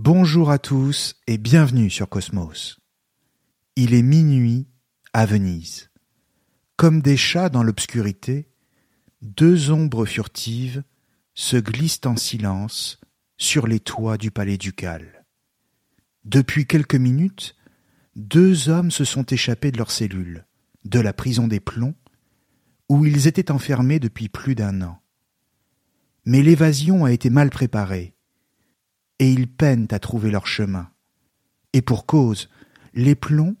Bonjour à tous et bienvenue sur Cosmos. Il est minuit à Venise. Comme des chats dans l'obscurité, deux ombres furtives se glissent en silence sur les toits du palais ducal. Depuis quelques minutes, deux hommes se sont échappés de leur cellule, de la prison des plombs, où ils étaient enfermés depuis plus d'un an. Mais l'évasion a été mal préparée, et ils peinent à trouver leur chemin. Et pour cause, les plombs,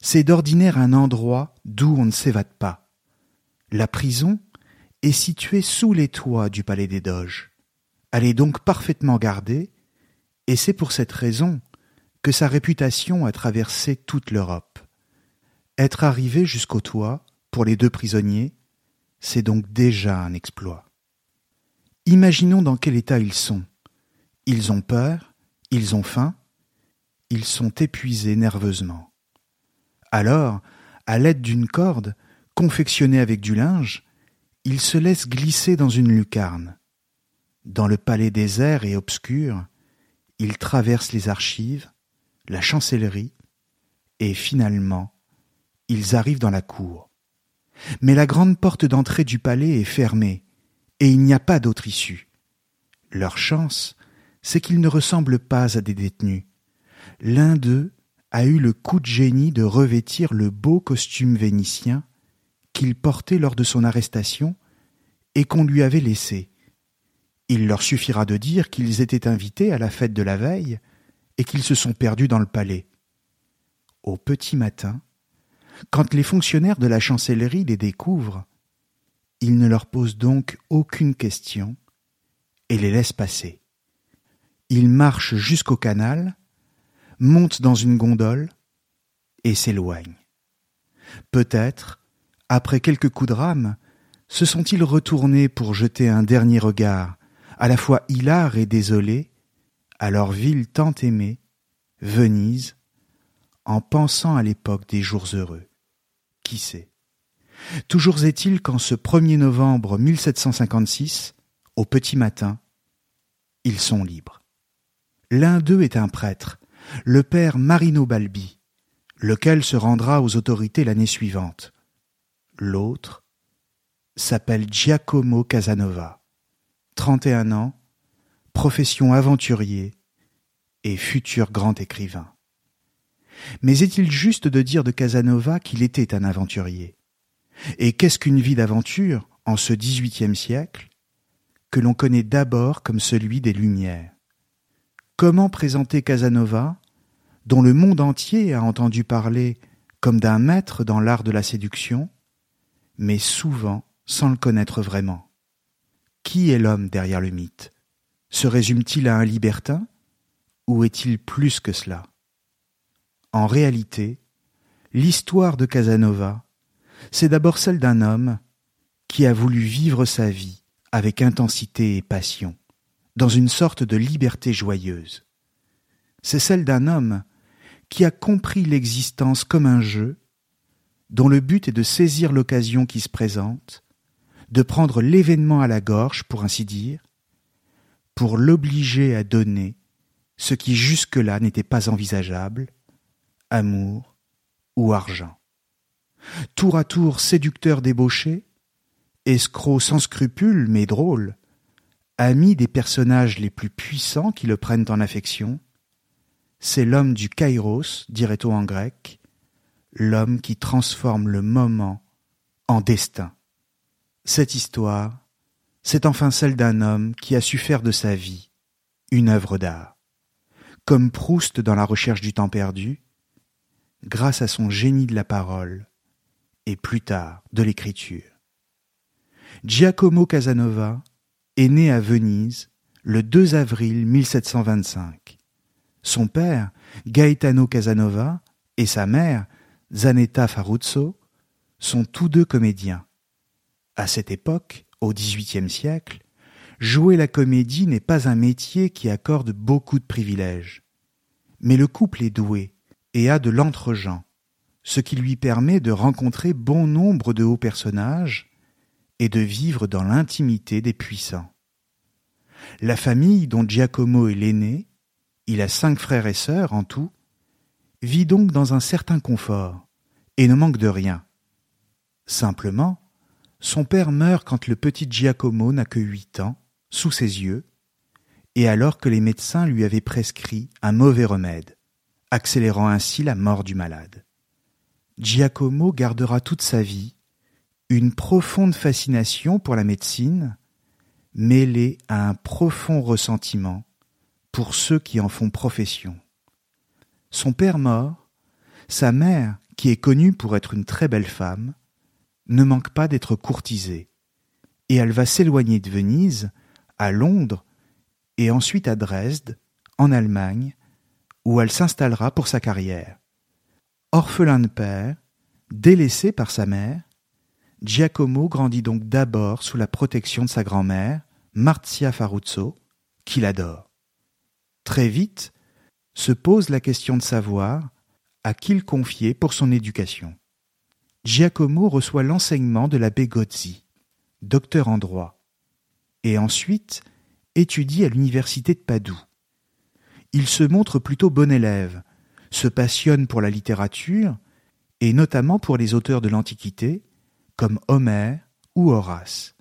c'est d'ordinaire un endroit d'où on ne s'évade pas. La prison est située sous les toits du palais des Doges. Elle est donc parfaitement gardée, et c'est pour cette raison que sa réputation a traversé toute l'Europe. Être arrivé jusqu'au toit, pour les deux prisonniers, c'est donc déjà un exploit. Imaginons dans quel état ils sont. Ils ont peur, ils ont faim, ils sont épuisés nerveusement. Alors, à l'aide d'une corde, confectionnée avec du linge, ils se laissent glisser dans une lucarne. Dans le palais désert et obscur, ils traversent les archives, la chancellerie, et finalement, ils arrivent dans la cour. Mais la grande porte d'entrée du palais est fermée, et il n'y a pas d'autre issue. Leur chance, c'est qu'ils ne ressemblent pas à des détenus. L'un d'eux a eu le coup de génie de revêtir le beau costume vénitien qu'il portait lors de son arrestation et qu'on lui avait laissé. Il leur suffira de dire qu'ils étaient invités à la fête de la veille et qu'ils se sont perdus dans le palais. Au petit matin, quand les fonctionnaires de la chancellerie les découvrent, ils ne leur posent donc aucune question et les laissent passer. Il marche jusqu'au canal, monte dans une gondole et s'éloigne. Peut-être, après quelques coups de rame, se sont-ils retournés pour jeter un dernier regard, à la fois hilar et désolé, à leur ville tant aimée, Venise, en pensant à l'époque des jours heureux. Qui sait? Toujours est-il qu'en ce 1er novembre 1756, au petit matin, ils sont libres. L'un d'eux est un prêtre, le père Marino Balbi, lequel se rendra aux autorités l'année suivante. L'autre s'appelle Giacomo Casanova, 31 ans, profession aventurier et futur grand écrivain. Mais est-il juste de dire de Casanova qu'il était un aventurier? Et qu'est-ce qu'une vie d'aventure en ce XVIIIe siècle que l'on connaît d'abord comme celui des Lumières? Comment présenter Casanova, dont le monde entier a entendu parler comme d'un maître dans l'art de la séduction, mais souvent sans le connaître vraiment? Qui est l'homme derrière le mythe? Se résume-t-il à un libertin ou est-il plus que cela? En réalité, l'histoire de Casanova, c'est d'abord celle d'un homme qui a voulu vivre sa vie avec intensité et passion dans une sorte de liberté joyeuse. C'est celle d'un homme qui a compris l'existence comme un jeu, dont le but est de saisir l'occasion qui se présente, de prendre l'événement à la gorge, pour ainsi dire, pour l'obliger à donner ce qui jusque-là n'était pas envisageable, amour ou argent. Tour à tour séducteur débauché, escroc sans scrupules mais drôle, ami des personnages les plus puissants qui le prennent en affection, c'est l'homme du kairos, dirait-on en grec, l'homme qui transforme le moment en destin. Cette histoire, c'est enfin celle d'un homme qui a su faire de sa vie une œuvre d'art. Comme Proust dans la recherche du temps perdu, grâce à son génie de la parole et plus tard de l'écriture. Giacomo Casanova est né à Venise le 2 avril 1725. Son père, Gaetano Casanova, et sa mère, Zanetta Faruzzo, sont tous deux comédiens. À cette époque, au XVIIIe siècle, jouer la comédie n'est pas un métier qui accorde beaucoup de privilèges. Mais le couple est doué et a de l'entre-gens, ce qui lui permet de rencontrer bon nombre de hauts personnages et de vivre dans l'intimité des puissants. La famille dont Giacomo est l'aîné, il a cinq frères et sœurs en tout, vit donc dans un certain confort et ne manque de rien. Simplement, son père meurt quand le petit Giacomo n'a que huit ans, sous ses yeux, et alors que les médecins lui avaient prescrit un mauvais remède, accélérant ainsi la mort du malade. Giacomo gardera toute sa vie une profonde fascination pour la médecine, mêlée à un profond ressentiment pour ceux qui en font profession. Son père mort, sa mère, qui est connue pour être une très belle femme, ne manque pas d'être courtisée, et elle va s'éloigner de Venise, à Londres, et ensuite à Dresde, en Allemagne, où elle s'installera pour sa carrière. Orphelin de père, délaissé par sa mère, Giacomo grandit donc d'abord sous la protection de sa grand-mère, Marzia Faruzzo, qu'il adore. Très vite se pose la question de savoir à qui le confier pour son éducation. Giacomo reçoit l'enseignement de l'abbé Gozzi, docteur en droit, et ensuite étudie à l'université de Padoue. Il se montre plutôt bon élève, se passionne pour la littérature, et notamment pour les auteurs de l'Antiquité, comme Homère ou Horace,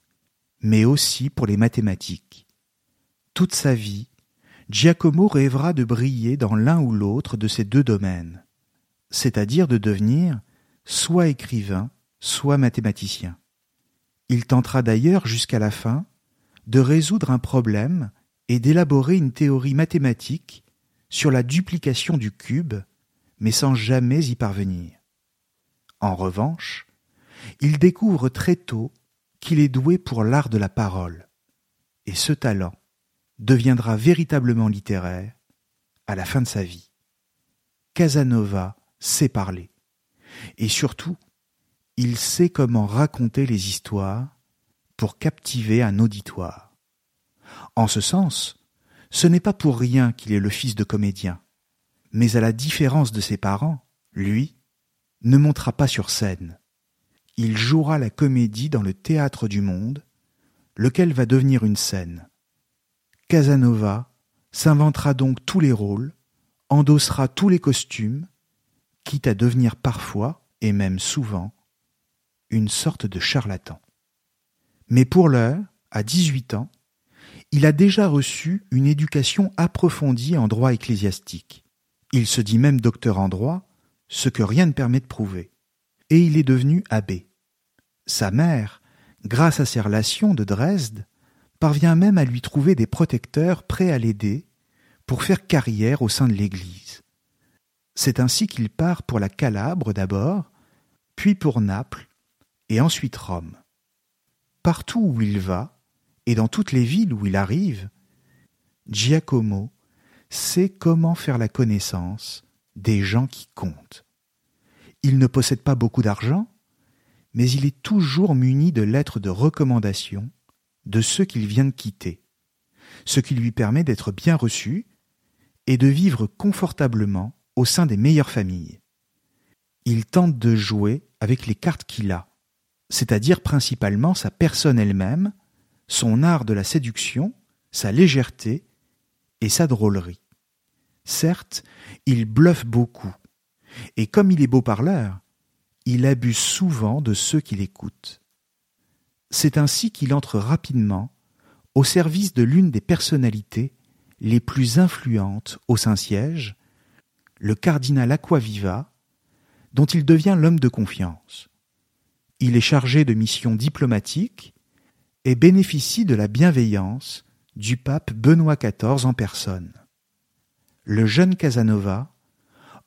mais aussi pour les mathématiques. Toute sa vie, Giacomo rêvera de briller dans l'un ou l'autre de ces deux domaines, c'est-à-dire de devenir soit écrivain, soit mathématicien. Il tentera d'ailleurs jusqu'à la fin de résoudre un problème et d'élaborer une théorie mathématique sur la duplication du cube, mais sans jamais y parvenir. En revanche, il découvre très tôt qu'il est doué pour l'art de la parole, et ce talent deviendra véritablement littéraire à la fin de sa vie. Casanova sait parler, et surtout, il sait comment raconter les histoires pour captiver un auditoire. En ce sens, ce n'est pas pour rien qu'il est le fils de comédien, mais à la différence de ses parents, lui ne montera pas sur scène il jouera la comédie dans le théâtre du monde, lequel va devenir une scène. Casanova s'inventera donc tous les rôles, endossera tous les costumes, quitte à devenir parfois, et même souvent, une sorte de charlatan. Mais pour l'heure, à dix-huit ans, il a déjà reçu une éducation approfondie en droit ecclésiastique. Il se dit même docteur en droit, ce que rien ne permet de prouver. Et il est devenu abbé. Sa mère, grâce à ses relations de Dresde, parvient même à lui trouver des protecteurs prêts à l'aider pour faire carrière au sein de l'Église. C'est ainsi qu'il part pour la Calabre d'abord, puis pour Naples, et ensuite Rome. Partout où il va, et dans toutes les villes où il arrive, Giacomo sait comment faire la connaissance des gens qui comptent. Il ne possède pas beaucoup d'argent, mais il est toujours muni de lettres de recommandation de ceux qu'il vient de quitter, ce qui lui permet d'être bien reçu et de vivre confortablement au sein des meilleures familles. Il tente de jouer avec les cartes qu'il a, c'est-à-dire principalement sa personne elle-même, son art de la séduction, sa légèreté et sa drôlerie. Certes, il bluffe beaucoup, et comme il est beau parleur, il abuse souvent de ceux qui l'écoutent. C'est ainsi qu'il entre rapidement au service de l'une des personnalités les plus influentes au Saint-Siège, le cardinal Aquaviva, dont il devient l'homme de confiance. Il est chargé de missions diplomatiques et bénéficie de la bienveillance du pape Benoît XIV en personne. Le jeune Casanova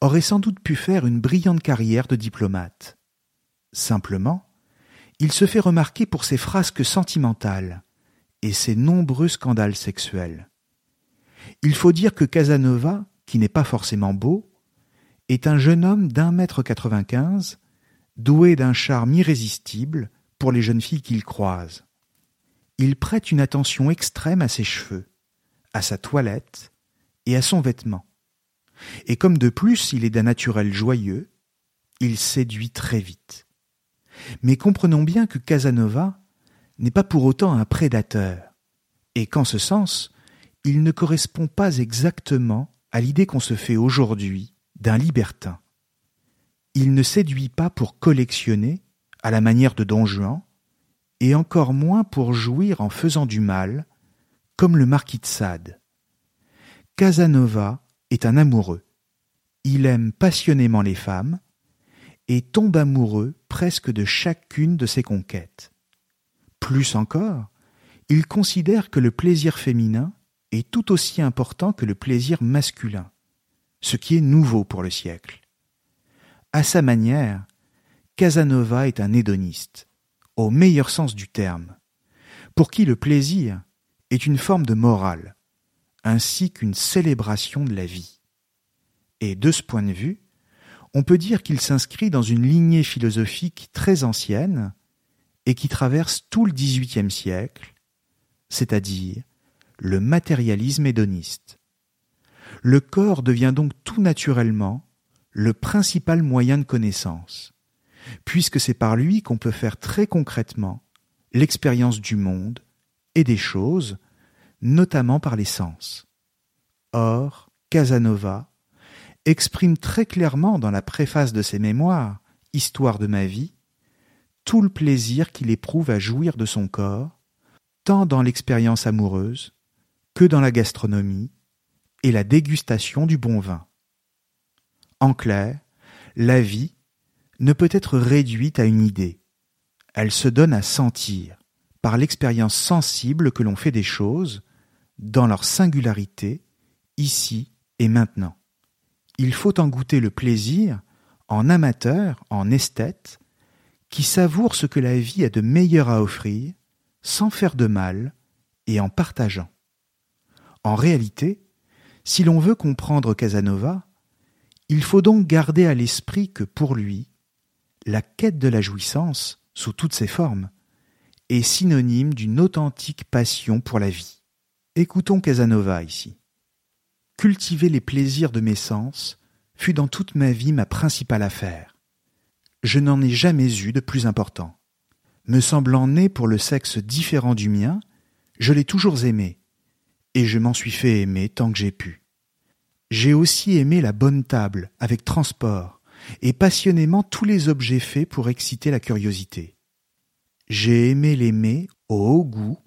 aurait sans doute pu faire une brillante carrière de diplomate. Simplement, il se fait remarquer pour ses frasques sentimentales et ses nombreux scandales sexuels. Il faut dire que Casanova, qui n'est pas forcément beau, est un jeune homme d'un mètre quatre-vingt-quinze, doué d'un charme irrésistible pour les jeunes filles qu'il croise. Il prête une attention extrême à ses cheveux, à sa toilette et à son vêtement. Et comme de plus il est d'un naturel joyeux, il séduit très vite. Mais comprenons bien que Casanova n'est pas pour autant un prédateur, et qu'en ce sens, il ne correspond pas exactement à l'idée qu'on se fait aujourd'hui d'un libertin. Il ne séduit pas pour collectionner, à la manière de Don Juan, et encore moins pour jouir en faisant du mal, comme le marquis de Sade. Casanova est un amoureux. Il aime passionnément les femmes et tombe amoureux presque de chacune de ses conquêtes. Plus encore, il considère que le plaisir féminin est tout aussi important que le plaisir masculin, ce qui est nouveau pour le siècle. À sa manière, Casanova est un hédoniste, au meilleur sens du terme, pour qui le plaisir est une forme de morale, ainsi qu'une célébration de la vie. Et de ce point de vue, on peut dire qu'il s'inscrit dans une lignée philosophique très ancienne et qui traverse tout le XVIIIe siècle, c'est-à-dire le matérialisme hédoniste. Le corps devient donc tout naturellement le principal moyen de connaissance, puisque c'est par lui qu'on peut faire très concrètement l'expérience du monde et des choses, notamment par les sens. Or, Casanova exprime très clairement dans la préface de ses mémoires, Histoire de ma vie, tout le plaisir qu'il éprouve à jouir de son corps, tant dans l'expérience amoureuse que dans la gastronomie et la dégustation du bon vin. En clair, la vie ne peut être réduite à une idée. Elle se donne à sentir, par l'expérience sensible que l'on fait des choses, dans leur singularité, ici et maintenant. Il faut en goûter le plaisir en amateur, en esthète, qui savoure ce que la vie a de meilleur à offrir, sans faire de mal et en partageant. En réalité, si l'on veut comprendre Casanova, il faut donc garder à l'esprit que pour lui, la quête de la jouissance, sous toutes ses formes, est synonyme d'une authentique passion pour la vie. Écoutons Casanova ici. Cultiver les plaisirs de mes sens fut dans toute ma vie ma principale affaire. Je n'en ai jamais eu de plus important. Me semblant né pour le sexe différent du mien, je l'ai toujours aimé, et je m'en suis fait aimer tant que j'ai pu. J'ai aussi aimé la bonne table, avec transport, et passionnément tous les objets faits pour exciter la curiosité. J'ai aimé l'aimer au haut goût,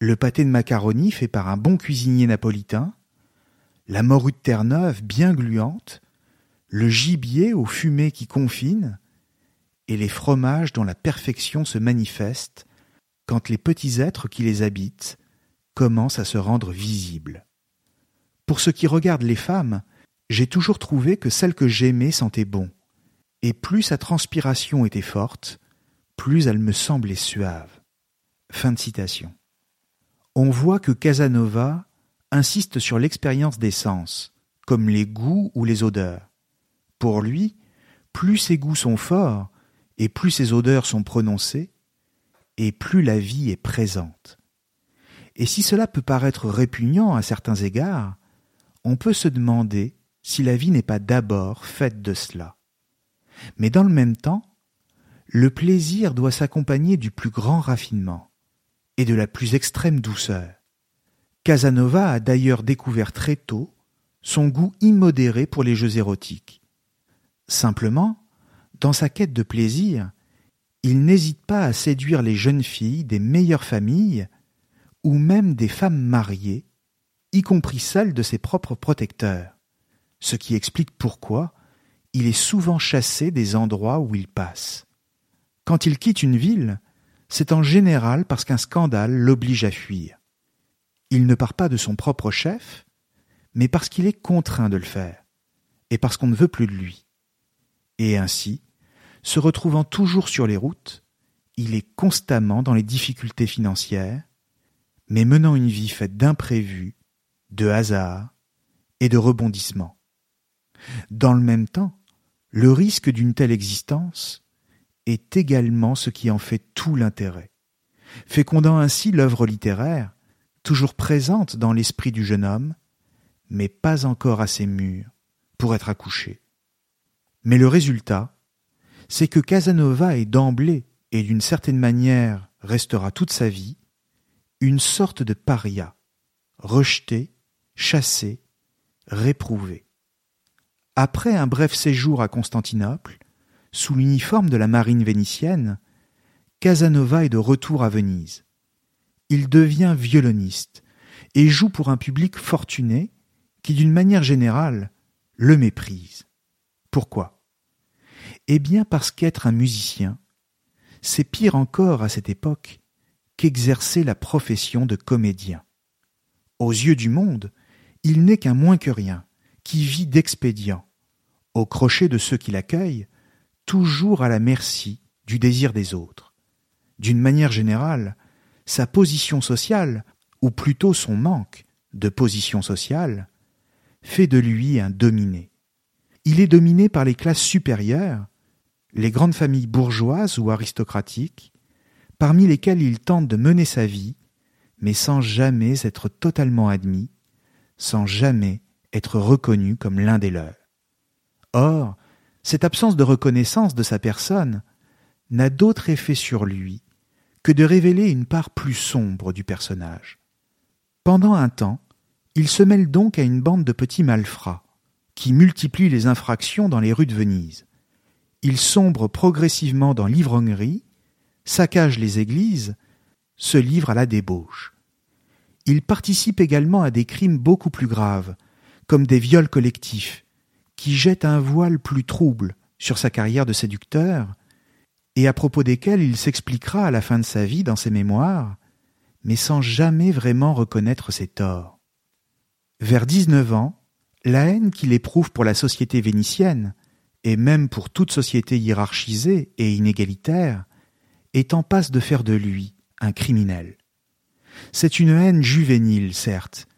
le pâté de macaroni fait par un bon cuisinier napolitain, la morue de Terre-Neuve bien gluante, le gibier aux fumées qui confine, et les fromages dont la perfection se manifeste quand les petits êtres qui les habitent commencent à se rendre visibles. Pour ce qui regarde les femmes, j'ai toujours trouvé que celle que j'aimais sentait bon, et plus sa transpiration était forte, plus elle me semblait suave. Fin de citation on voit que Casanova insiste sur l'expérience des sens, comme les goûts ou les odeurs. Pour lui, plus ses goûts sont forts, et plus ses odeurs sont prononcées, et plus la vie est présente. Et si cela peut paraître répugnant à certains égards, on peut se demander si la vie n'est pas d'abord faite de cela. Mais dans le même temps, le plaisir doit s'accompagner du plus grand raffinement et de la plus extrême douceur. Casanova a d'ailleurs découvert très tôt son goût immodéré pour les jeux érotiques. Simplement, dans sa quête de plaisir, il n'hésite pas à séduire les jeunes filles des meilleures familles ou même des femmes mariées, y compris celles de ses propres protecteurs, ce qui explique pourquoi il est souvent chassé des endroits où il passe. Quand il quitte une ville, c'est en général parce qu'un scandale l'oblige à fuir. Il ne part pas de son propre chef, mais parce qu'il est contraint de le faire, et parce qu'on ne veut plus de lui. Et ainsi, se retrouvant toujours sur les routes, il est constamment dans les difficultés financières, mais menant une vie faite d'imprévus, de hasards et de rebondissements. Dans le même temps, le risque d'une telle existence est également ce qui en fait tout l'intérêt, fécondant ainsi l'œuvre littéraire, toujours présente dans l'esprit du jeune homme, mais pas encore assez mûre pour être accouchée. Mais le résultat, c'est que Casanova est d'emblée, et d'une certaine manière restera toute sa vie, une sorte de paria, rejeté, chassé, réprouvé. Après un bref séjour à Constantinople, sous l'uniforme de la marine vénitienne, Casanova est de retour à Venise. Il devient violoniste et joue pour un public fortuné qui, d'une manière générale, le méprise. Pourquoi? Eh bien parce qu'être un musicien, c'est pire encore à cette époque qu'exercer la profession de comédien. Aux yeux du monde, il n'est qu'un moins que rien, qui vit d'expédients, au crochet de ceux qui l'accueillent, toujours à la merci du désir des autres. D'une manière générale, sa position sociale, ou plutôt son manque de position sociale, fait de lui un dominé. Il est dominé par les classes supérieures, les grandes familles bourgeoises ou aristocratiques, parmi lesquelles il tente de mener sa vie, mais sans jamais être totalement admis, sans jamais être reconnu comme l'un des leurs. Or, cette absence de reconnaissance de sa personne n'a d'autre effet sur lui que de révéler une part plus sombre du personnage. Pendant un temps, il se mêle donc à une bande de petits malfrats, qui multiplient les infractions dans les rues de Venise. Il sombre progressivement dans l'ivrognerie, saccage les églises, se livre à la débauche. Il participe également à des crimes beaucoup plus graves, comme des viols collectifs, qui jette un voile plus trouble sur sa carrière de séducteur, et à propos desquels il s'expliquera à la fin de sa vie dans ses mémoires, mais sans jamais vraiment reconnaître ses torts. Vers dix-neuf ans, la haine qu'il éprouve pour la société vénitienne, et même pour toute société hiérarchisée et inégalitaire, est en passe de faire de lui un criminel. C'est une haine juvénile, certes,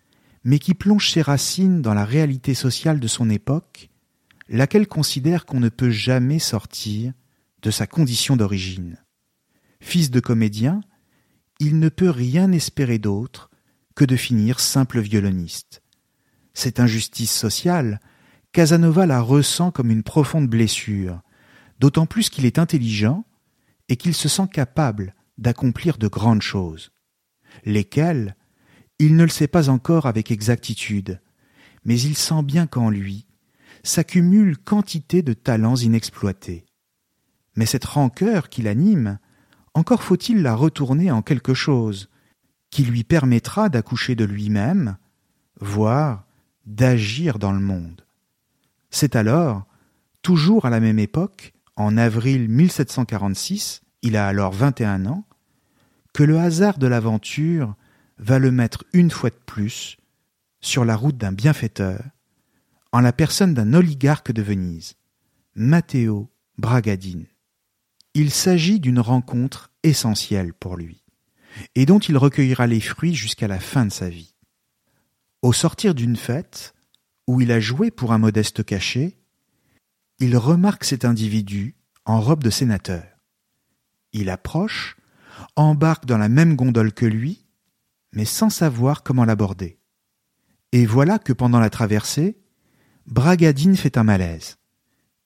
mais qui plonge ses racines dans la réalité sociale de son époque laquelle considère qu'on ne peut jamais sortir de sa condition d'origine. Fils de comédien, il ne peut rien espérer d'autre que de finir simple violoniste. Cette injustice sociale, Casanova la ressent comme une profonde blessure, d'autant plus qu'il est intelligent et qu'il se sent capable d'accomplir de grandes choses, lesquelles il ne le sait pas encore avec exactitude, mais il sent bien qu'en lui s'accumule quantité de talents inexploités. Mais cette rancœur qui l'anime, encore faut-il la retourner en quelque chose qui lui permettra d'accoucher de lui-même, voire d'agir dans le monde. C'est alors, toujours à la même époque, en avril 1746, il a alors vingt et un ans, que le hasard de l'aventure va le mettre une fois de plus sur la route d'un bienfaiteur en la personne d'un oligarque de Venise, Matteo Bragadine. Il s'agit d'une rencontre essentielle pour lui, et dont il recueillera les fruits jusqu'à la fin de sa vie. Au sortir d'une fête, où il a joué pour un modeste cachet, il remarque cet individu en robe de sénateur. Il approche, embarque dans la même gondole que lui, mais sans savoir comment l'aborder. Et voilà que pendant la traversée, Bragadine fait un malaise.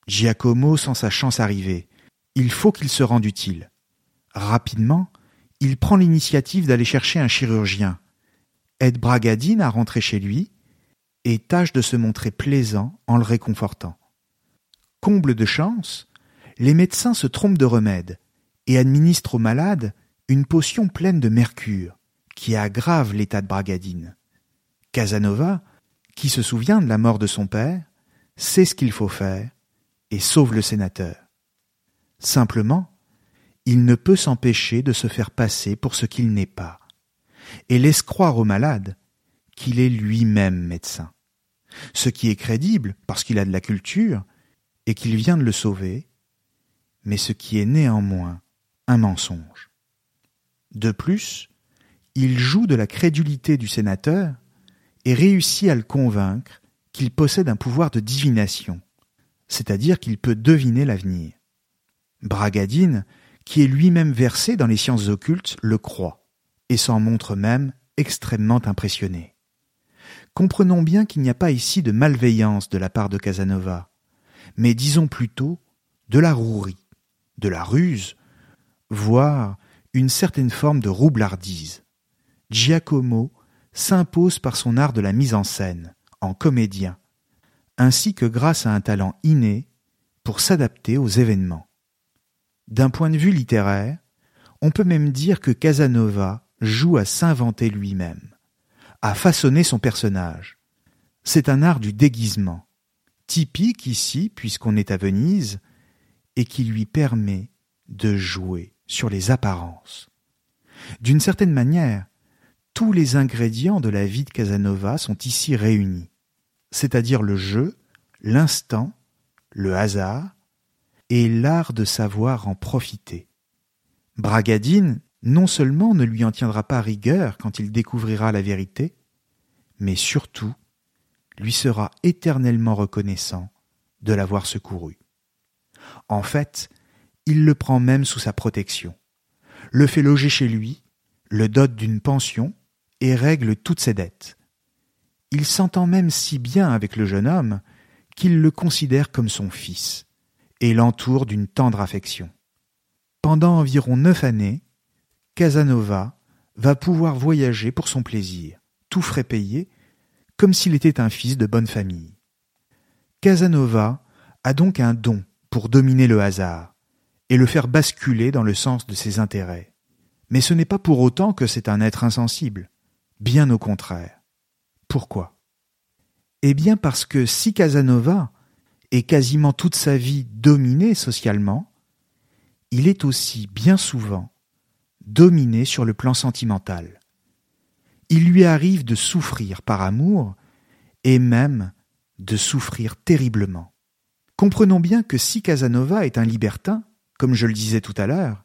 Giacomo sent sa chance arriver. Il faut qu'il se rende utile. Rapidement, il prend l'initiative d'aller chercher un chirurgien, aide Bragadine à rentrer chez lui, et tâche de se montrer plaisant en le réconfortant. Comble de chance, les médecins se trompent de remède et administrent au malade une potion pleine de mercure, qui aggrave l'état de Bragadine. Casanova, qui se souvient de la mort de son père, sait ce qu'il faut faire et sauve le sénateur. Simplement, il ne peut s'empêcher de se faire passer pour ce qu'il n'est pas, et laisse croire au malade qu'il est lui-même médecin. Ce qui est crédible parce qu'il a de la culture et qu'il vient de le sauver, mais ce qui est néanmoins un mensonge. De plus, il joue de la crédulité du sénateur et réussit à le convaincre qu'il possède un pouvoir de divination, c'est-à-dire qu'il peut deviner l'avenir. Bragadine, qui est lui-même versé dans les sciences occultes, le croit, et s'en montre même extrêmement impressionné. Comprenons bien qu'il n'y a pas ici de malveillance de la part de Casanova, mais disons plutôt de la rouerie, de la ruse, voire une certaine forme de roublardise. Giacomo s'impose par son art de la mise en scène, en comédien, ainsi que grâce à un talent inné pour s'adapter aux événements. D'un point de vue littéraire, on peut même dire que Casanova joue à s'inventer lui-même, à façonner son personnage. C'est un art du déguisement, typique ici puisqu'on est à Venise, et qui lui permet de jouer sur les apparences. D'une certaine manière, tous les ingrédients de la vie de Casanova sont ici réunis, c'est-à-dire le jeu, l'instant, le hasard et l'art de savoir en profiter. Bragadine non seulement ne lui en tiendra pas rigueur quand il découvrira la vérité, mais surtout lui sera éternellement reconnaissant de l'avoir secouru. En fait, il le prend même sous sa protection, le fait loger chez lui, le dote d'une pension et règle toutes ses dettes. Il s'entend même si bien avec le jeune homme qu'il le considère comme son fils et l'entoure d'une tendre affection. Pendant environ neuf années, Casanova va pouvoir voyager pour son plaisir, tout frais payé, comme s'il était un fils de bonne famille. Casanova a donc un don pour dominer le hasard et le faire basculer dans le sens de ses intérêts. Mais ce n'est pas pour autant que c'est un être insensible. Bien au contraire. Pourquoi? Eh bien parce que si Casanova est quasiment toute sa vie dominé socialement, il est aussi bien souvent dominé sur le plan sentimental. Il lui arrive de souffrir par amour et même de souffrir terriblement. Comprenons bien que si Casanova est un libertin, comme je le disais tout à l'heure,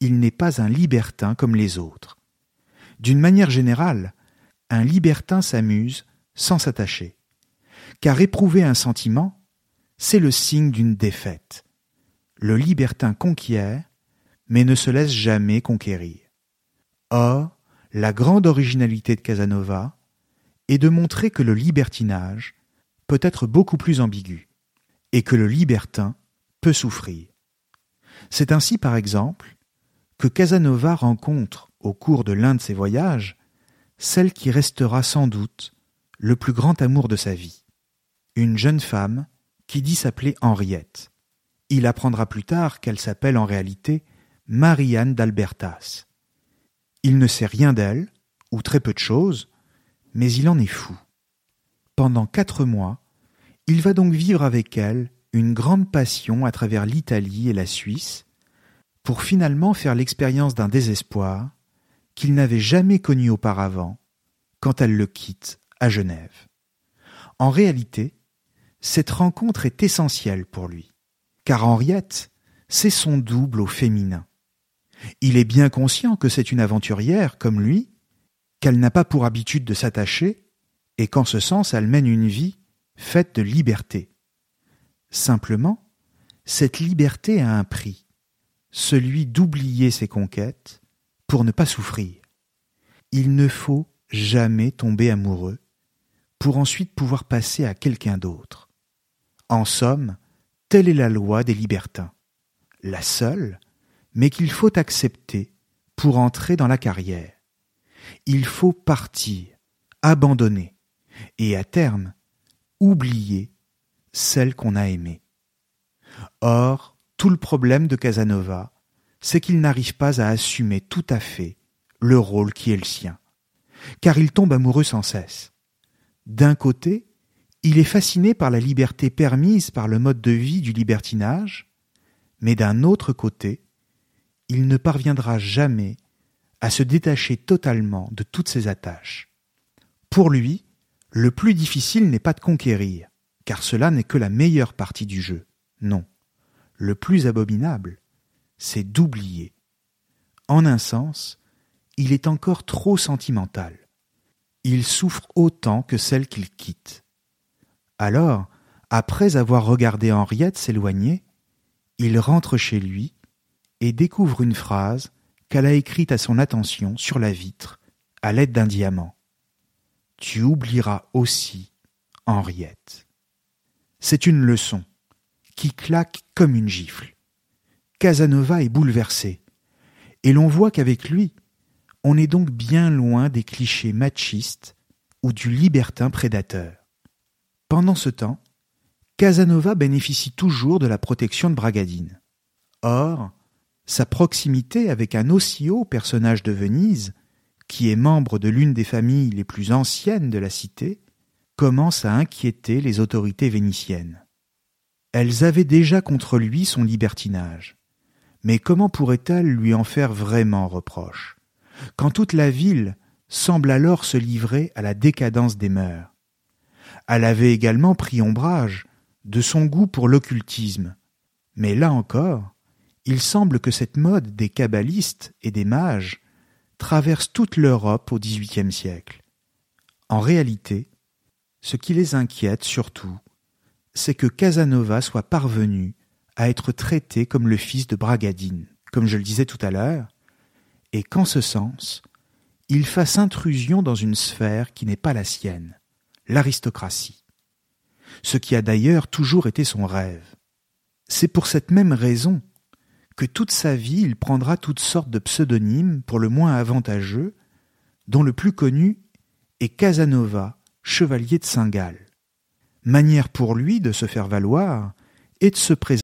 il n'est pas un libertin comme les autres. D'une manière générale, un libertin s'amuse sans s'attacher, car éprouver un sentiment, c'est le signe d'une défaite. Le libertin conquiert, mais ne se laisse jamais conquérir. Or, la grande originalité de Casanova est de montrer que le libertinage peut être beaucoup plus ambigu, et que le libertin peut souffrir. C'est ainsi, par exemple, que Casanova rencontre au cours de l'un de ses voyages, celle qui restera sans doute le plus grand amour de sa vie. Une jeune femme qui dit s'appeler Henriette. Il apprendra plus tard qu'elle s'appelle en réalité Marianne d'Albertas. Il ne sait rien d'elle, ou très peu de choses, mais il en est fou. Pendant quatre mois, il va donc vivre avec elle une grande passion à travers l'Italie et la Suisse, pour finalement faire l'expérience d'un désespoir qu'il n'avait jamais connu auparavant quand elle le quitte à Genève. En réalité, cette rencontre est essentielle pour lui, car Henriette, c'est son double au féminin. Il est bien conscient que c'est une aventurière comme lui, qu'elle n'a pas pour habitude de s'attacher, et qu'en ce sens elle mène une vie faite de liberté. Simplement, cette liberté a un prix, celui d'oublier ses conquêtes pour ne pas souffrir. Il ne faut jamais tomber amoureux pour ensuite pouvoir passer à quelqu'un d'autre. En somme, telle est la loi des libertins, la seule, mais qu'il faut accepter pour entrer dans la carrière. Il faut partir, abandonner, et à terme, oublier celle qu'on a aimée. Or, tout le problème de Casanova, c'est qu'il n'arrive pas à assumer tout à fait le rôle qui est le sien, car il tombe amoureux sans cesse. D'un côté, il est fasciné par la liberté permise par le mode de vie du libertinage, mais d'un autre côté, il ne parviendra jamais à se détacher totalement de toutes ses attaches. Pour lui, le plus difficile n'est pas de conquérir, car cela n'est que la meilleure partie du jeu. Non. Le plus abominable, c'est d'oublier. En un sens, il est encore trop sentimental. Il souffre autant que celle qu'il quitte. Alors, après avoir regardé Henriette s'éloigner, il rentre chez lui et découvre une phrase qu'elle a écrite à son attention sur la vitre à l'aide d'un diamant. Tu oublieras aussi Henriette. C'est une leçon qui claque comme une gifle. Casanova est bouleversé, et l'on voit qu'avec lui, on est donc bien loin des clichés machistes ou du libertin prédateur. Pendant ce temps, Casanova bénéficie toujours de la protection de Bragadine. Or, sa proximité avec un aussi haut personnage de Venise, qui est membre de l'une des familles les plus anciennes de la cité, commence à inquiéter les autorités vénitiennes. Elles avaient déjà contre lui son libertinage. Mais comment pourrait-elle lui en faire vraiment reproche, quand toute la ville semble alors se livrer à la décadence des mœurs. Elle avait également pris ombrage de son goût pour l'occultisme, mais là encore, il semble que cette mode des kabbalistes et des mages traverse toute l'Europe au XVIIIe siècle. En réalité, ce qui les inquiète surtout, c'est que Casanova soit parvenu à être traité comme le fils de Bragadine, comme je le disais tout à l'heure, et qu'en ce sens, il fasse intrusion dans une sphère qui n'est pas la sienne, l'aristocratie. Ce qui a d'ailleurs toujours été son rêve. C'est pour cette même raison que toute sa vie il prendra toutes sortes de pseudonymes pour le moins avantageux, dont le plus connu est Casanova, chevalier de Saint-Gall. Manière pour lui de se faire valoir et de se présenter.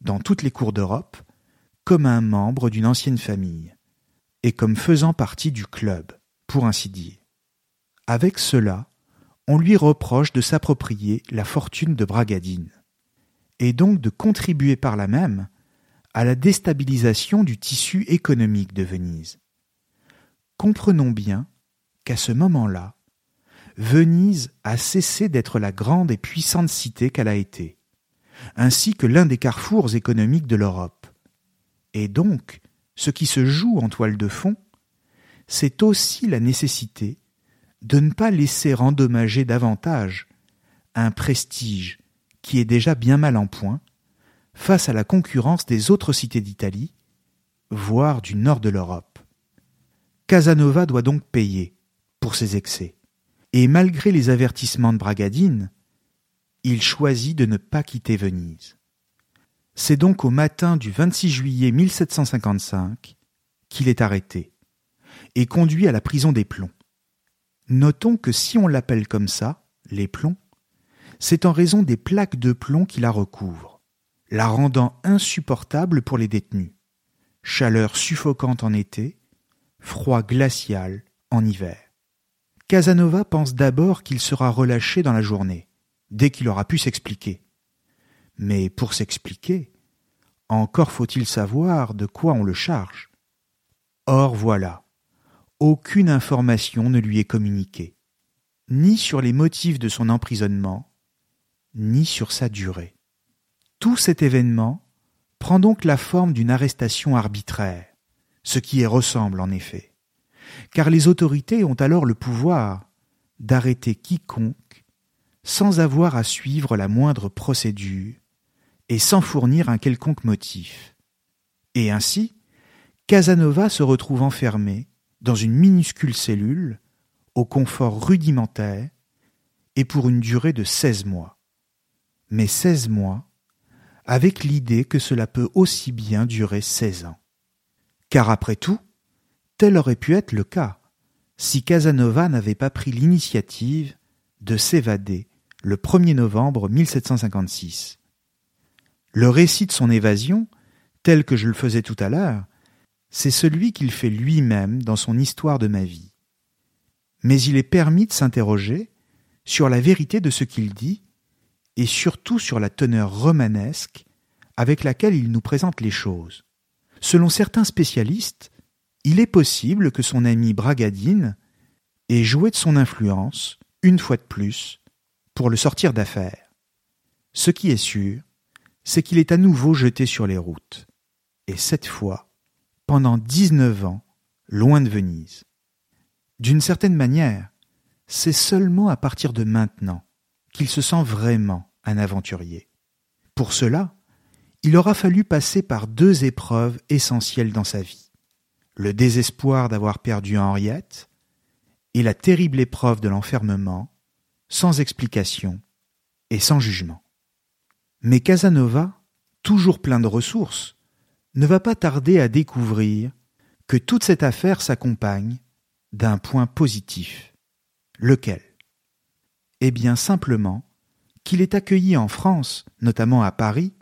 Dans toutes les cours d'Europe comme un membre d'une ancienne famille et comme faisant partie du club, pour ainsi dire. Avec cela, on lui reproche de s'approprier la fortune de Bragadine, et donc de contribuer par là même à la déstabilisation du tissu économique de Venise. Comprenons bien qu'à ce moment-là, Venise a cessé d'être la grande et puissante cité qu'elle a été. Ainsi que l'un des carrefours économiques de l'Europe. Et donc, ce qui se joue en toile de fond, c'est aussi la nécessité de ne pas laisser endommager davantage un prestige qui est déjà bien mal en point face à la concurrence des autres cités d'Italie, voire du nord de l'Europe. Casanova doit donc payer pour ses excès, et malgré les avertissements de Bragadine, il choisit de ne pas quitter Venise. C'est donc au matin du 26 juillet 1755 qu'il est arrêté et conduit à la prison des plombs. Notons que si on l'appelle comme ça, les plombs, c'est en raison des plaques de plomb qui la recouvrent, la rendant insupportable pour les détenus. Chaleur suffocante en été, froid glacial en hiver. Casanova pense d'abord qu'il sera relâché dans la journée, dès qu'il aura pu s'expliquer. Mais pour s'expliquer, encore faut-il savoir de quoi on le charge. Or voilà, aucune information ne lui est communiquée, ni sur les motifs de son emprisonnement, ni sur sa durée. Tout cet événement prend donc la forme d'une arrestation arbitraire, ce qui y ressemble en effet, car les autorités ont alors le pouvoir d'arrêter quiconque sans avoir à suivre la moindre procédure et sans fournir un quelconque motif. Et ainsi, Casanova se retrouve enfermé dans une minuscule cellule, au confort rudimentaire, et pour une durée de seize mois. Mais seize mois, avec l'idée que cela peut aussi bien durer seize ans. Car après tout, tel aurait pu être le cas, si Casanova n'avait pas pris l'initiative de s'évader le 1er novembre 1756. Le récit de son évasion, tel que je le faisais tout à l'heure, c'est celui qu'il fait lui-même dans son histoire de ma vie. Mais il est permis de s'interroger sur la vérité de ce qu'il dit et surtout sur la teneur romanesque avec laquelle il nous présente les choses. Selon certains spécialistes, il est possible que son ami Bragadine ait joué de son influence, une fois de plus, pour le sortir d'affaire. Ce qui est sûr, c'est qu'il est à nouveau jeté sur les routes, et cette fois pendant dix-neuf ans, loin de Venise. D'une certaine manière, c'est seulement à partir de maintenant qu'il se sent vraiment un aventurier. Pour cela, il aura fallu passer par deux épreuves essentielles dans sa vie. Le désespoir d'avoir perdu Henriette et la terrible épreuve de l'enfermement, sans explication et sans jugement. Mais Casanova, toujours plein de ressources, ne va pas tarder à découvrir que toute cette affaire s'accompagne d'un point positif. Lequel? Eh bien simplement qu'il est accueilli en France, notamment à Paris,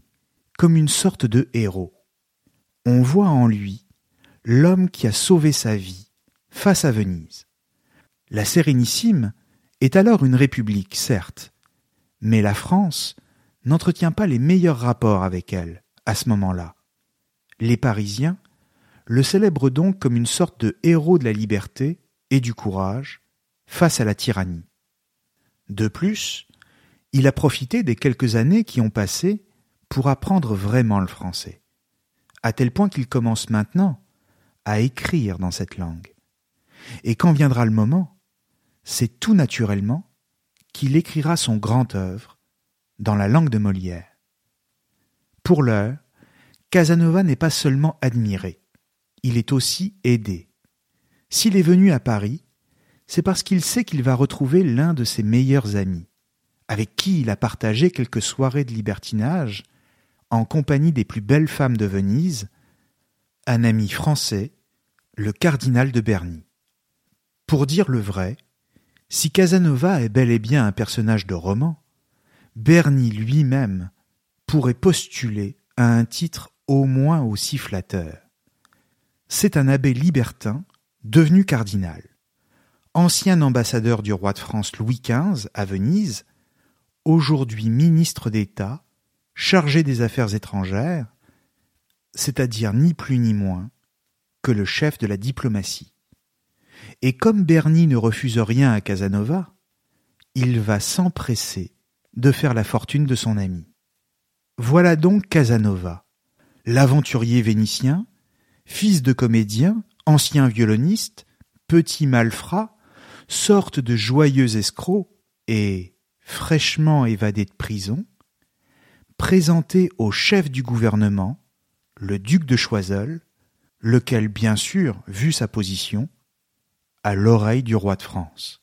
comme une sorte de héros. On voit en lui l'homme qui a sauvé sa vie face à Venise. La Sérénissime est alors une république, certes, mais la France n'entretient pas les meilleurs rapports avec elle à ce moment-là. Les Parisiens le célèbrent donc comme une sorte de héros de la liberté et du courage face à la tyrannie. De plus, il a profité des quelques années qui ont passé pour apprendre vraiment le français, à tel point qu'il commence maintenant à écrire dans cette langue. Et quand viendra le moment, c'est tout naturellement qu'il écrira son grand œuvre dans la langue de Molière. Pour l'heure, Casanova n'est pas seulement admiré, il est aussi aidé. S'il est venu à Paris, c'est parce qu'il sait qu'il va retrouver l'un de ses meilleurs amis, avec qui il a partagé quelques soirées de libertinage, en compagnie des plus belles femmes de Venise, un ami français, le cardinal de Berny. Pour dire le vrai, si Casanova est bel et bien un personnage de roman, Berny lui-même pourrait postuler à un titre au moins aussi flatteur. C'est un abbé libertin devenu cardinal. Ancien ambassadeur du roi de France Louis XV à Venise, aujourd'hui ministre d'État, chargé des affaires étrangères, c'est-à-dire ni plus ni moins que le chef de la diplomatie. Et comme Bernie ne refuse rien à Casanova, il va s'empresser de faire la fortune de son ami. Voilà donc Casanova, l'aventurier vénitien, fils de comédien, ancien violoniste, petit malfrat, sorte de joyeux escroc et, fraîchement évadé de prison, présenté au chef du gouvernement, le duc de Choiseul, lequel, bien sûr, vu sa position, à l'oreille du roi de France.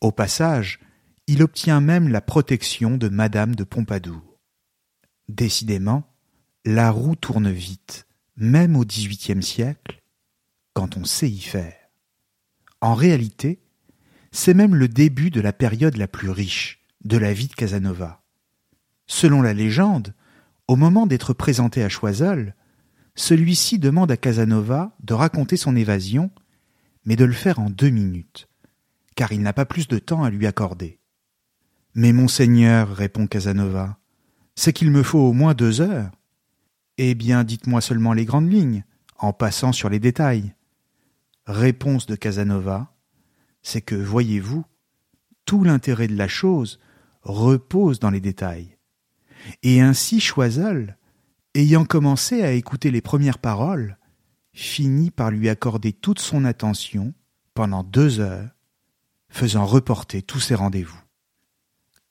Au passage, il obtient même la protection de Madame de Pompadour. Décidément, la roue tourne vite, même au XVIIIe siècle, quand on sait y faire. En réalité, c'est même le début de la période la plus riche de la vie de Casanova. Selon la légende, au moment d'être présenté à Choiseul, celui-ci demande à Casanova de raconter son évasion, mais de le faire en deux minutes, car il n'a pas plus de temps à lui accorder. Mais monseigneur, répond Casanova, c'est qu'il me faut au moins deux heures. Eh bien, dites-moi seulement les grandes lignes, en passant sur les détails. Réponse de Casanova, c'est que, voyez-vous, tout l'intérêt de la chose repose dans les détails. Et ainsi Choiseul, ayant commencé à écouter les premières paroles, finit par lui accorder toute son attention pendant deux heures, faisant reporter tous ses rendez-vous.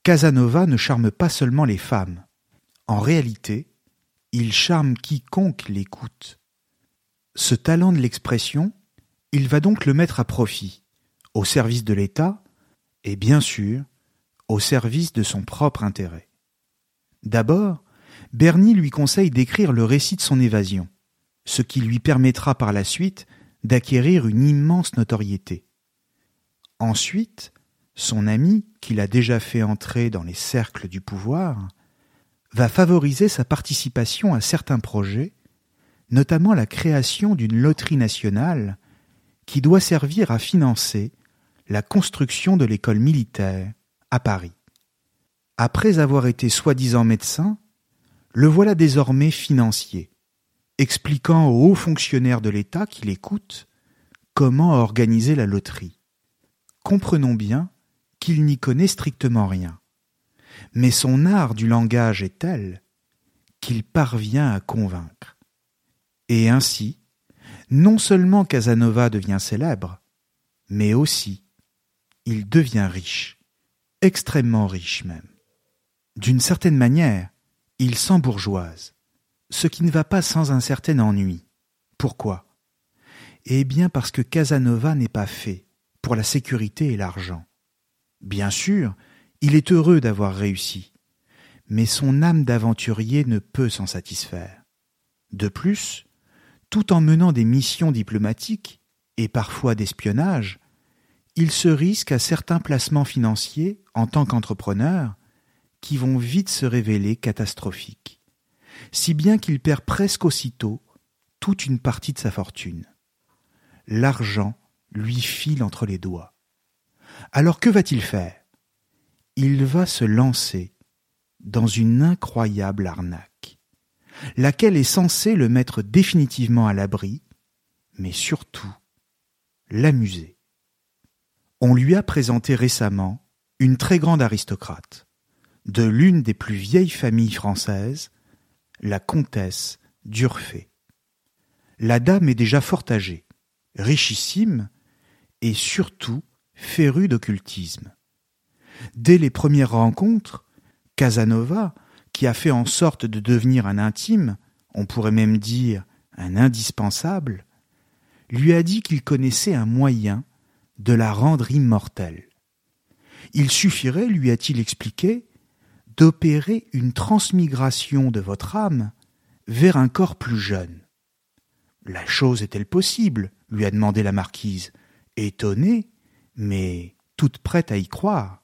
Casanova ne charme pas seulement les femmes. En réalité, il charme quiconque l'écoute. Ce talent de l'expression, il va donc le mettre à profit, au service de l'État et bien sûr au service de son propre intérêt. D'abord, Bernie lui conseille d'écrire le récit de son évasion, ce qui lui permettra par la suite d'acquérir une immense notoriété. Ensuite, son ami, qui l'a déjà fait entrer dans les cercles du pouvoir, va favoriser sa participation à certains projets, notamment la création d'une loterie nationale qui doit servir à financer la construction de l'école militaire à Paris. Après avoir été soi-disant médecin, le voilà désormais financier, expliquant aux hauts fonctionnaires de l'État qui l'écoutent comment organiser la loterie. Comprenons bien qu'il n'y connaît strictement rien. Mais son art du langage est tel qu'il parvient à convaincre. Et ainsi, non seulement Casanova devient célèbre, mais aussi il devient riche, extrêmement riche même. D'une certaine manière, il s'embourgeoise, ce qui ne va pas sans un certain ennui. Pourquoi? Eh bien parce que Casanova n'est pas fait pour la sécurité et l'argent. Bien sûr, il est heureux d'avoir réussi, mais son âme d'aventurier ne peut s'en satisfaire. De plus, tout en menant des missions diplomatiques et parfois d'espionnage, il se risque à certains placements financiers en tant qu'entrepreneur qui vont vite se révéler catastrophiques, si bien qu'il perd presque aussitôt toute une partie de sa fortune. L'argent lui file entre les doigts. Alors que va-t-il faire? Il va se lancer dans une incroyable arnaque, laquelle est censée le mettre définitivement à l'abri, mais surtout l'amuser. On lui a présenté récemment une très grande aristocrate, de l'une des plus vieilles familles françaises, la comtesse d'Urfé. La dame est déjà fort âgée, richissime et surtout férue d'occultisme. Dès les premières rencontres, Casanova, qui a fait en sorte de devenir un intime, on pourrait même dire un indispensable, lui a dit qu'il connaissait un moyen de la rendre immortelle. Il suffirait, lui a-t-il expliqué, d'opérer une transmigration de votre âme vers un corps plus jeune. La chose est-elle possible? lui a demandé la marquise, étonnée, mais toute prête à y croire.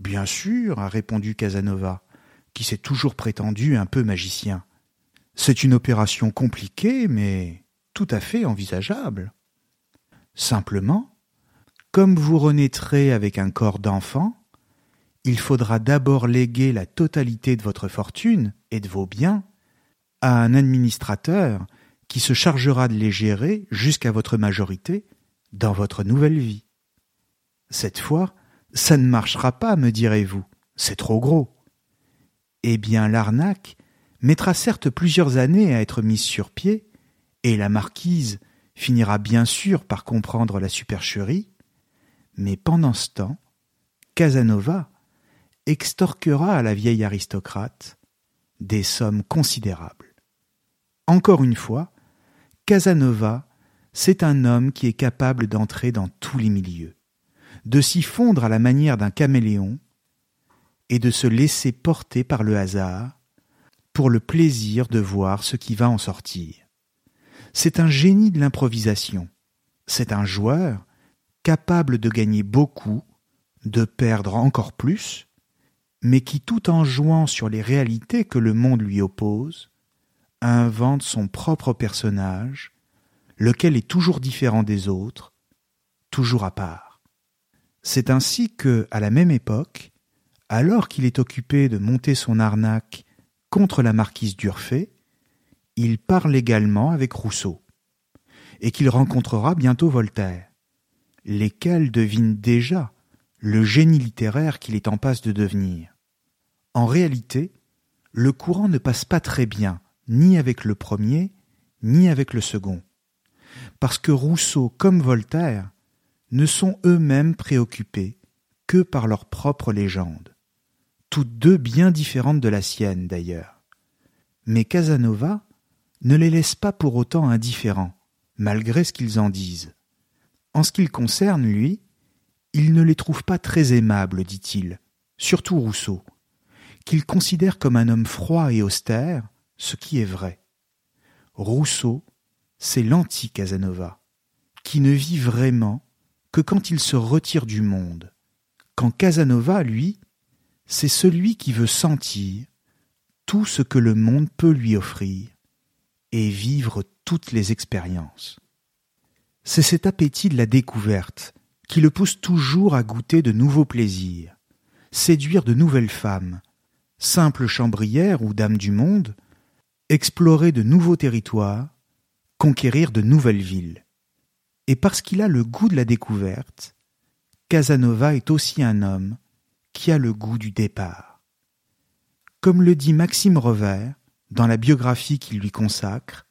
Bien sûr, a répondu Casanova, qui s'est toujours prétendu un peu magicien. C'est une opération compliquée, mais tout à fait envisageable. Simplement, comme vous renaîtrez avec un corps d'enfant, il faudra d'abord léguer la totalité de votre fortune et de vos biens à un administrateur qui se chargera de les gérer jusqu'à votre majorité dans votre nouvelle vie. Cette fois, ça ne marchera pas, me direz-vous, c'est trop gros. Eh bien, l'arnaque mettra certes plusieurs années à être mise sur pied, et la marquise finira bien sûr par comprendre la supercherie, mais pendant ce temps, Casanova extorquera à la vieille aristocrate des sommes considérables. Encore une fois, Casanova, c'est un homme qui est capable d'entrer dans tous les milieux, de s'y fondre à la manière d'un caméléon et de se laisser porter par le hasard pour le plaisir de voir ce qui va en sortir. C'est un génie de l'improvisation, c'est un joueur capable de gagner beaucoup, de perdre encore plus, mais qui tout en jouant sur les réalités que le monde lui oppose, invente son propre personnage, lequel est toujours différent des autres, toujours à part. C'est ainsi que, à la même époque, alors qu'il est occupé de monter son arnaque contre la marquise d'Urfé, il parle également avec Rousseau, et qu'il rencontrera bientôt Voltaire, lesquels devinent déjà le génie littéraire qu'il est en passe de devenir. En réalité, le courant ne passe pas très bien ni avec le premier, ni avec le second, parce que Rousseau comme Voltaire ne sont eux-mêmes préoccupés que par leur propre légende, toutes deux bien différentes de la sienne d'ailleurs. Mais Casanova ne les laisse pas pour autant indifférents, malgré ce qu'ils en disent. En ce qui le concerne, lui, il ne les trouve pas très aimables, dit-il, surtout Rousseau, qu'il considère comme un homme froid et austère, ce qui est vrai. Rousseau, c'est l'anti-Casanova, qui ne vit vraiment que quand il se retire du monde, quand Casanova, lui, c'est celui qui veut sentir tout ce que le monde peut lui offrir et vivre toutes les expériences. C'est cet appétit de la découverte qui le pousse toujours à goûter de nouveaux plaisirs, séduire de nouvelles femmes, simples chambrières ou dames du monde, explorer de nouveaux territoires, conquérir de nouvelles villes. Et parce qu'il a le goût de la découverte, Casanova est aussi un homme qui a le goût du départ. Comme le dit Maxime Revers dans la biographie qu'il lui consacre,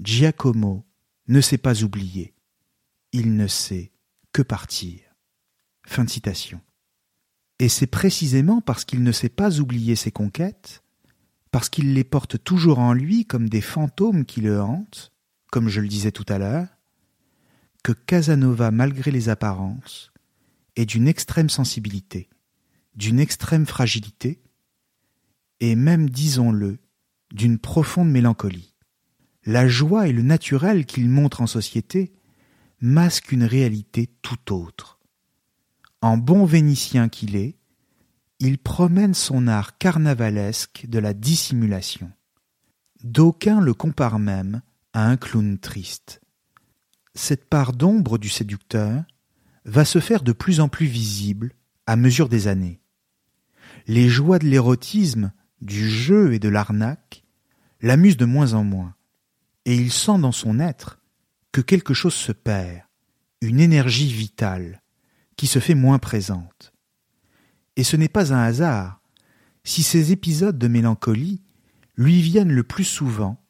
Giacomo ne sait pas oublier, il ne sait que partir. Fin de citation. Et c'est précisément parce qu'il ne sait pas oublier ses conquêtes parce qu'il les porte toujours en lui comme des fantômes qui le hantent, comme je le disais tout à l'heure, que Casanova, malgré les apparences, est d'une extrême sensibilité, d'une extrême fragilité, et même, disons-le, d'une profonde mélancolie. La joie et le naturel qu'il montre en société masquent une réalité tout autre. En bon vénitien qu'il est, il promène son art carnavalesque de la dissimulation. D'aucuns le comparent même à un clown triste. Cette part d'ombre du séducteur va se faire de plus en plus visible à mesure des années. Les joies de l'érotisme, du jeu et de l'arnaque l'amusent de moins en moins, et il sent dans son être que quelque chose se perd, une énergie vitale, qui se fait moins présente. Et ce n'est pas un hasard si ces épisodes de mélancolie lui viennent le plus souvent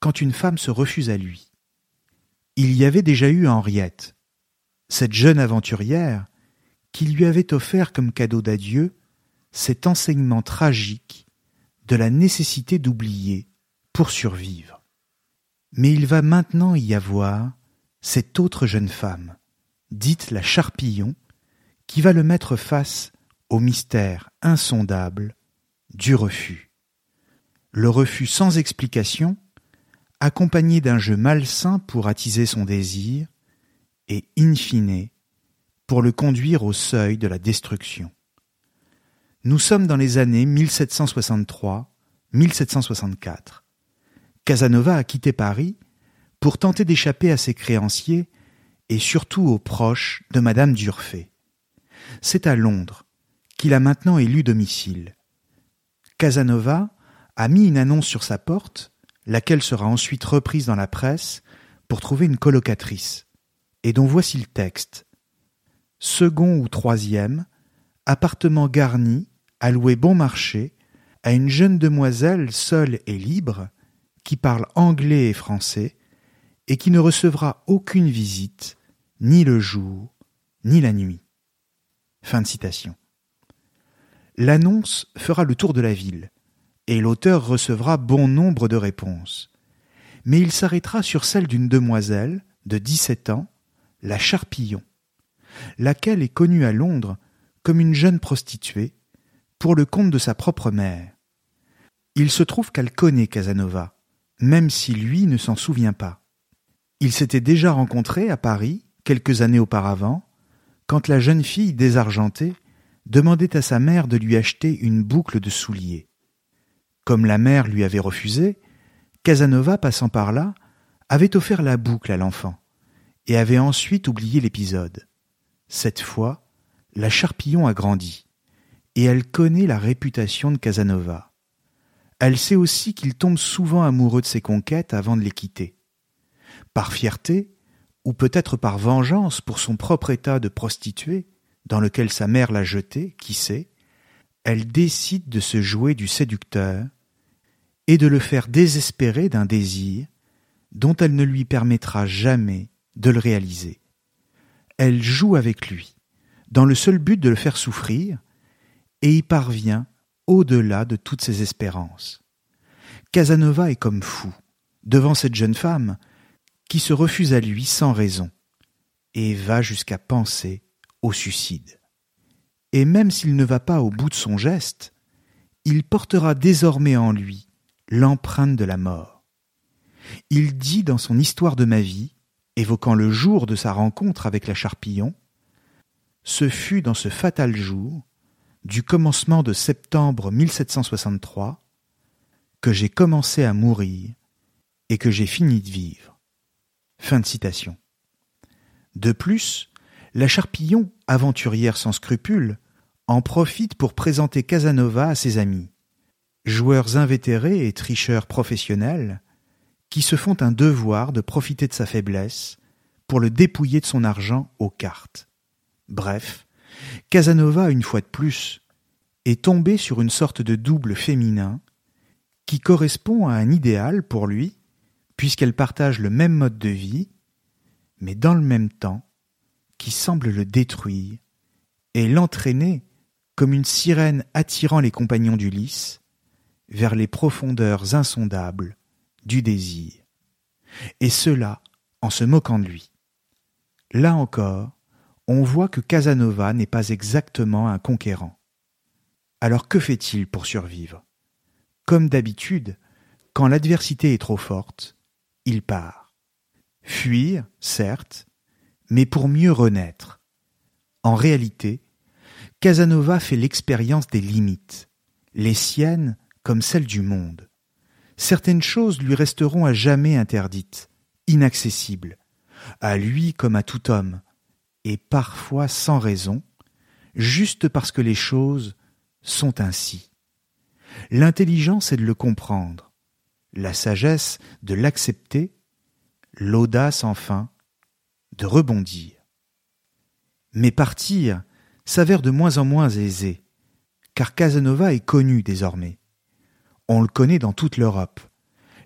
quand une femme se refuse à lui. Il y avait déjà eu Henriette, cette jeune aventurière qui lui avait offert comme cadeau d'adieu cet enseignement tragique de la nécessité d'oublier pour survivre. Mais il va maintenant y avoir cette autre jeune femme, dite la Charpillon, qui va le mettre face au mystère insondable du refus. Le refus sans explication, accompagné d'un jeu malsain pour attiser son désir, et in fine pour le conduire au seuil de la destruction. Nous sommes dans les années 1763-1764. Casanova a quitté Paris pour tenter d'échapper à ses créanciers et surtout aux proches de Madame d'Urfé. C'est à Londres qu'il a maintenant élu domicile. Casanova a mis une annonce sur sa porte, laquelle sera ensuite reprise dans la presse pour trouver une colocatrice, et dont voici le texte. Second ou troisième, appartement garni, alloué bon marché, à une jeune demoiselle seule et libre, qui parle anglais et français, et qui ne recevra aucune visite, ni le jour, ni la nuit. Fin de citation. L'annonce fera le tour de la ville, et l'auteur recevra bon nombre de réponses. Mais il s'arrêtera sur celle d'une demoiselle de 17 ans, la Charpillon, laquelle est connue à Londres comme une jeune prostituée, pour le compte de sa propre mère. Il se trouve qu'elle connaît Casanova, même si lui ne s'en souvient pas. Ils s'étaient déjà rencontrés à Paris quelques années auparavant, quand la jeune fille désargentée demandait à sa mère de lui acheter une boucle de souliers. Comme la mère lui avait refusé, Casanova, passant par là, avait offert la boucle à l'enfant, et avait ensuite oublié l'épisode. Cette fois, la Charpillon a grandi, et elle connaît la réputation de Casanova. Elle sait aussi qu'il tombe souvent amoureux de ses conquêtes avant de les quitter. Par fierté, ou peut-être par vengeance pour son propre état de prostituée, dans lequel sa mère l'a jeté, qui sait, elle décide de se jouer du séducteur et de le faire désespérer d'un désir dont elle ne lui permettra jamais de le réaliser. Elle joue avec lui, dans le seul but de le faire souffrir, et y parvient au-delà de toutes ses espérances. Casanova est comme fou devant cette jeune femme qui se refuse à lui sans raison, et va jusqu'à penser au suicide. Et même s'il ne va pas au bout de son geste, il portera désormais en lui l'empreinte de la mort. Il dit dans son Histoire de ma vie, évoquant le jour de sa rencontre avec la Charpillon, Ce fut dans ce fatal jour, du commencement de septembre 1763, que j'ai commencé à mourir et que j'ai fini de vivre. Fin de citation. De plus, la Charpillon, aventurière sans scrupules, en profite pour présenter Casanova à ses amis joueurs invétérés et tricheurs professionnels, qui se font un devoir de profiter de sa faiblesse pour le dépouiller de son argent aux cartes. Bref, Casanova, une fois de plus, est tombé sur une sorte de double féminin qui correspond à un idéal pour lui, puisqu'elle partage le même mode de vie, mais dans le même temps, qui semble le détruire et l'entraîner comme une sirène attirant les compagnons d'Ulysse vers les profondeurs insondables du désir. Et cela en se moquant de lui. Là encore, on voit que Casanova n'est pas exactement un conquérant. Alors que fait-il pour survivre? Comme d'habitude, quand l'adversité est trop forte, il part. Fuir, certes, mais pour mieux renaître. En réalité, Casanova fait l'expérience des limites, les siennes comme celle du monde. Certaines choses lui resteront à jamais interdites, inaccessibles, à lui comme à tout homme, et parfois sans raison, juste parce que les choses sont ainsi. L'intelligence est de le comprendre, la sagesse de l'accepter, l'audace enfin de rebondir. Mais partir s'avère de moins en moins aisé, car Casanova est connu désormais. On le connaît dans toute l'Europe.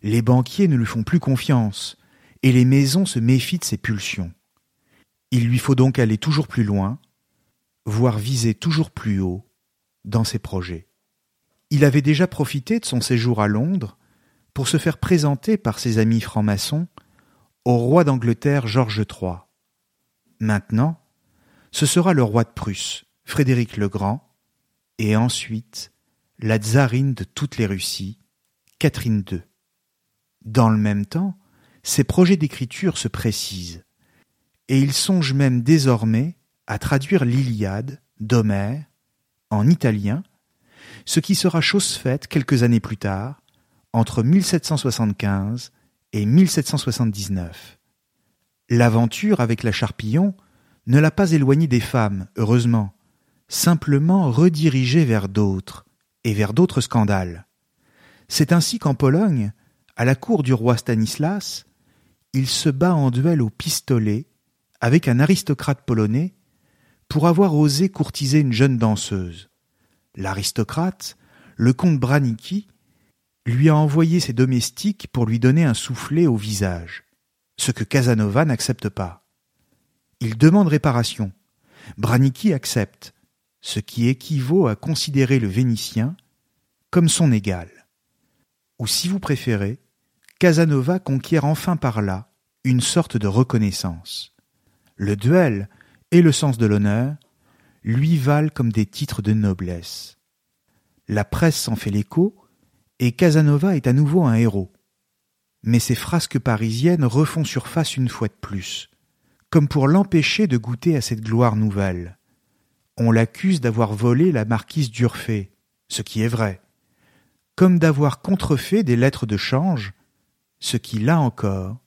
Les banquiers ne lui font plus confiance, et les maisons se méfient de ses pulsions. Il lui faut donc aller toujours plus loin, voire viser toujours plus haut dans ses projets. Il avait déjà profité de son séjour à Londres pour se faire présenter par ses amis francs-maçons au roi d'Angleterre George III. Maintenant, ce sera le roi de Prusse, Frédéric le Grand, et ensuite la tsarine de toutes les Russies, Catherine II. Dans le même temps, ses projets d'écriture se précisent, et il songe même désormais à traduire l'Iliade d'Homère en italien, ce qui sera chose faite quelques années plus tard, entre 1775 et 1779. L'aventure avec la Charpillon ne l'a pas éloigné des femmes, heureusement, simplement redirigé vers d'autres, et vers d'autres scandales. C'est ainsi qu'en Pologne, à la cour du roi Stanislas, il se bat en duel au pistolet avec un aristocrate polonais pour avoir osé courtiser une jeune danseuse. L'aristocrate le comte Branicki lui a envoyé ses domestiques pour lui donner un soufflet au visage, ce que Casanova n'accepte pas. Il demande réparation. Branicki accepte, ce qui équivaut à considérer le Vénitien comme son égal. Ou si vous préférez, Casanova conquiert enfin par là une sorte de reconnaissance. Le duel et le sens de l'honneur lui valent comme des titres de noblesse. La presse s'en fait l'écho, et Casanova est à nouveau un héros. Mais ses frasques parisiennes refont surface une fois de plus, comme pour l'empêcher de goûter à cette gloire nouvelle. On l'accuse d'avoir volé la marquise d'Urfé, ce qui est vrai, comme d'avoir contrefait des lettres de change, ce qui, là encore,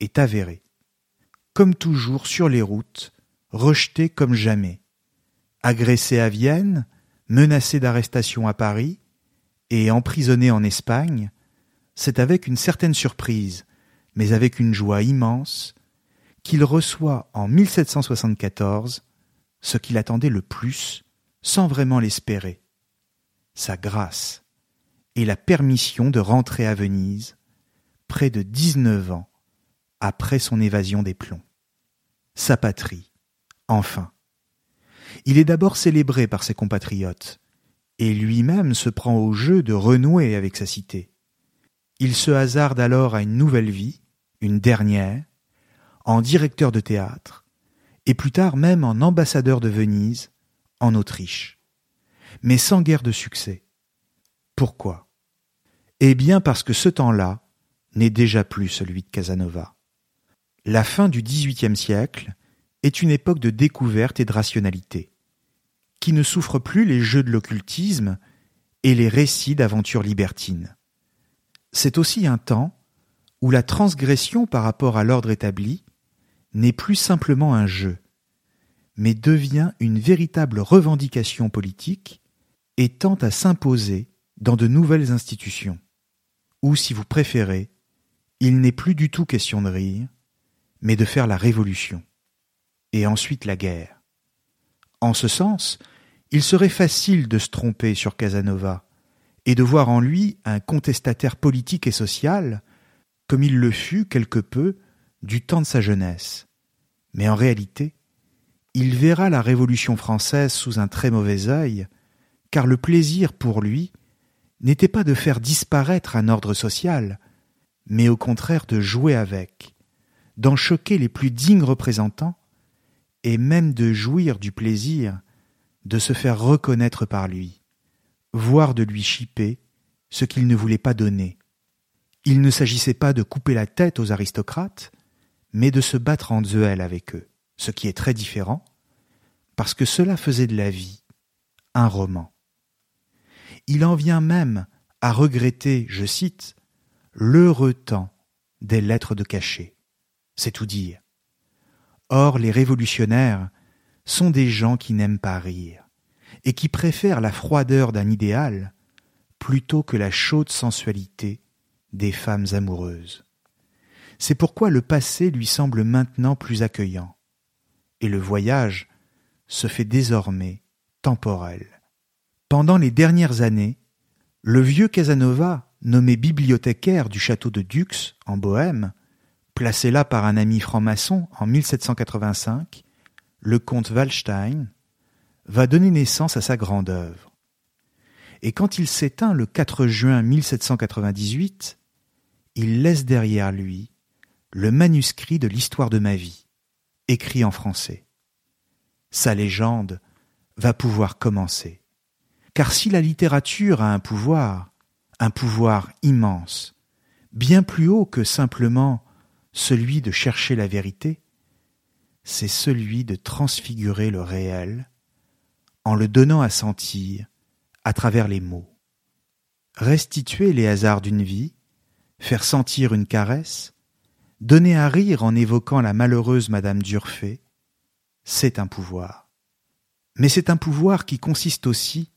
est avéré. Comme toujours sur les routes, rejeté comme jamais. Agressé à Vienne, menacé d'arrestation à Paris et emprisonné en Espagne, c'est avec une certaine surprise, mais avec une joie immense, qu'il reçoit en 1774 ce qu'il attendait le plus, sans vraiment l'espérer, sa grâce et la permission de rentrer à Venise, près de dix-neuf ans après son évasion des plombs. Sa patrie, enfin. Il est d'abord célébré par ses compatriotes, et lui-même se prend au jeu de renouer avec sa cité. Il se hasarde alors à une nouvelle vie, une dernière, en directeur de théâtre, et plus tard même en ambassadeur de Venise, en Autriche. Mais sans guère de succès. Pourquoi? Eh bien parce que ce temps-là n'est déjà plus celui de Casanova. La fin du XVIIIe siècle est une époque de découverte et de rationalité, qui ne souffre plus les jeux de l'occultisme et les récits d'aventures libertines. C'est aussi un temps où la transgression par rapport à l'ordre établi n'est plus simplement un jeu, mais devient une véritable revendication politique et tend à s'imposer dans de nouvelles institutions, ou si vous préférez, il n'est plus du tout question de rire, mais de faire la révolution et ensuite la guerre. En ce sens, il serait facile de se tromper sur Casanova et de voir en lui un contestataire politique et social, comme il le fut quelque peu du temps de sa jeunesse. Mais en réalité, il verra la Révolution française sous un très mauvais œil, car le plaisir pour lui n'était pas de faire disparaître un ordre social, mais au contraire de jouer avec, d'en choquer les plus dignes représentants et même de jouir du plaisir de se faire reconnaître par lui, voire de lui chipper ce qu'il ne voulait pas donner. Il ne s'agissait pas de couper la tête aux aristocrates, mais de se battre en duel avec eux, ce qui est très différent, parce que cela faisait de la vie un roman. Il en vient même à regretter, je cite, l'heureux temps des lettres de cachet. C'est tout dire. Or, les révolutionnaires sont des gens qui n'aiment pas rire, et qui préfèrent la froideur d'un idéal plutôt que la chaude sensualité des femmes amoureuses. C'est pourquoi le passé lui semble maintenant plus accueillant, et le voyage se fait désormais temporel. Pendant les dernières années, le vieux Casanova, nommé bibliothécaire du château de Dux, en Bohême, Placé là par un ami franc-maçon en 1785, le comte Wallstein va donner naissance à sa grande œuvre. Et quand il s'éteint le 4 juin 1798, il laisse derrière lui le manuscrit de l'histoire de ma vie, écrit en français. Sa légende va pouvoir commencer. Car si la littérature a un pouvoir, un pouvoir immense, bien plus haut que simplement celui de chercher la vérité, c'est celui de transfigurer le réel en le donnant à sentir à travers les mots. Restituer les hasards d'une vie, faire sentir une caresse, donner à rire en évoquant la malheureuse Madame Durfé, c'est un pouvoir. Mais c'est un pouvoir qui consiste aussi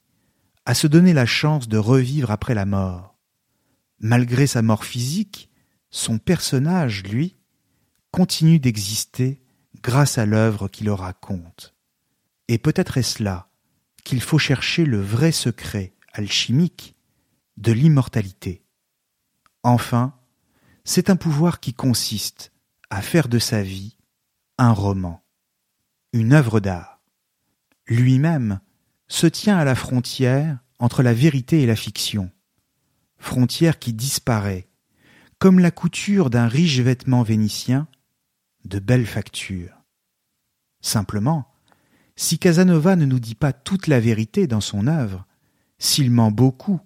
à se donner la chance de revivre après la mort. Malgré sa mort physique, son personnage, lui, continue d'exister grâce à l'œuvre qui le raconte. Et peut-être est-ce là qu'il faut chercher le vrai secret alchimique de l'immortalité. Enfin, c'est un pouvoir qui consiste à faire de sa vie un roman, une œuvre d'art. Lui-même se tient à la frontière entre la vérité et la fiction, frontière qui disparaît, comme la couture d'un riche vêtement vénitien, de belle facture. Simplement, si Casanova ne nous dit pas toute la vérité dans son œuvre, s'il ment beaucoup,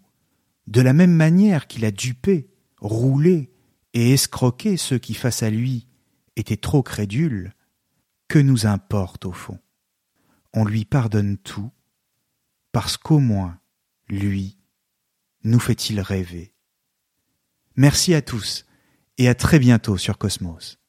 de la même manière qu'il a dupé, roulé et escroqué ceux qui face à lui étaient trop crédules, que nous importe au fond? On lui pardonne tout, parce qu'au moins, lui, nous fait-il rêver. Merci à tous et à très bientôt sur Cosmos.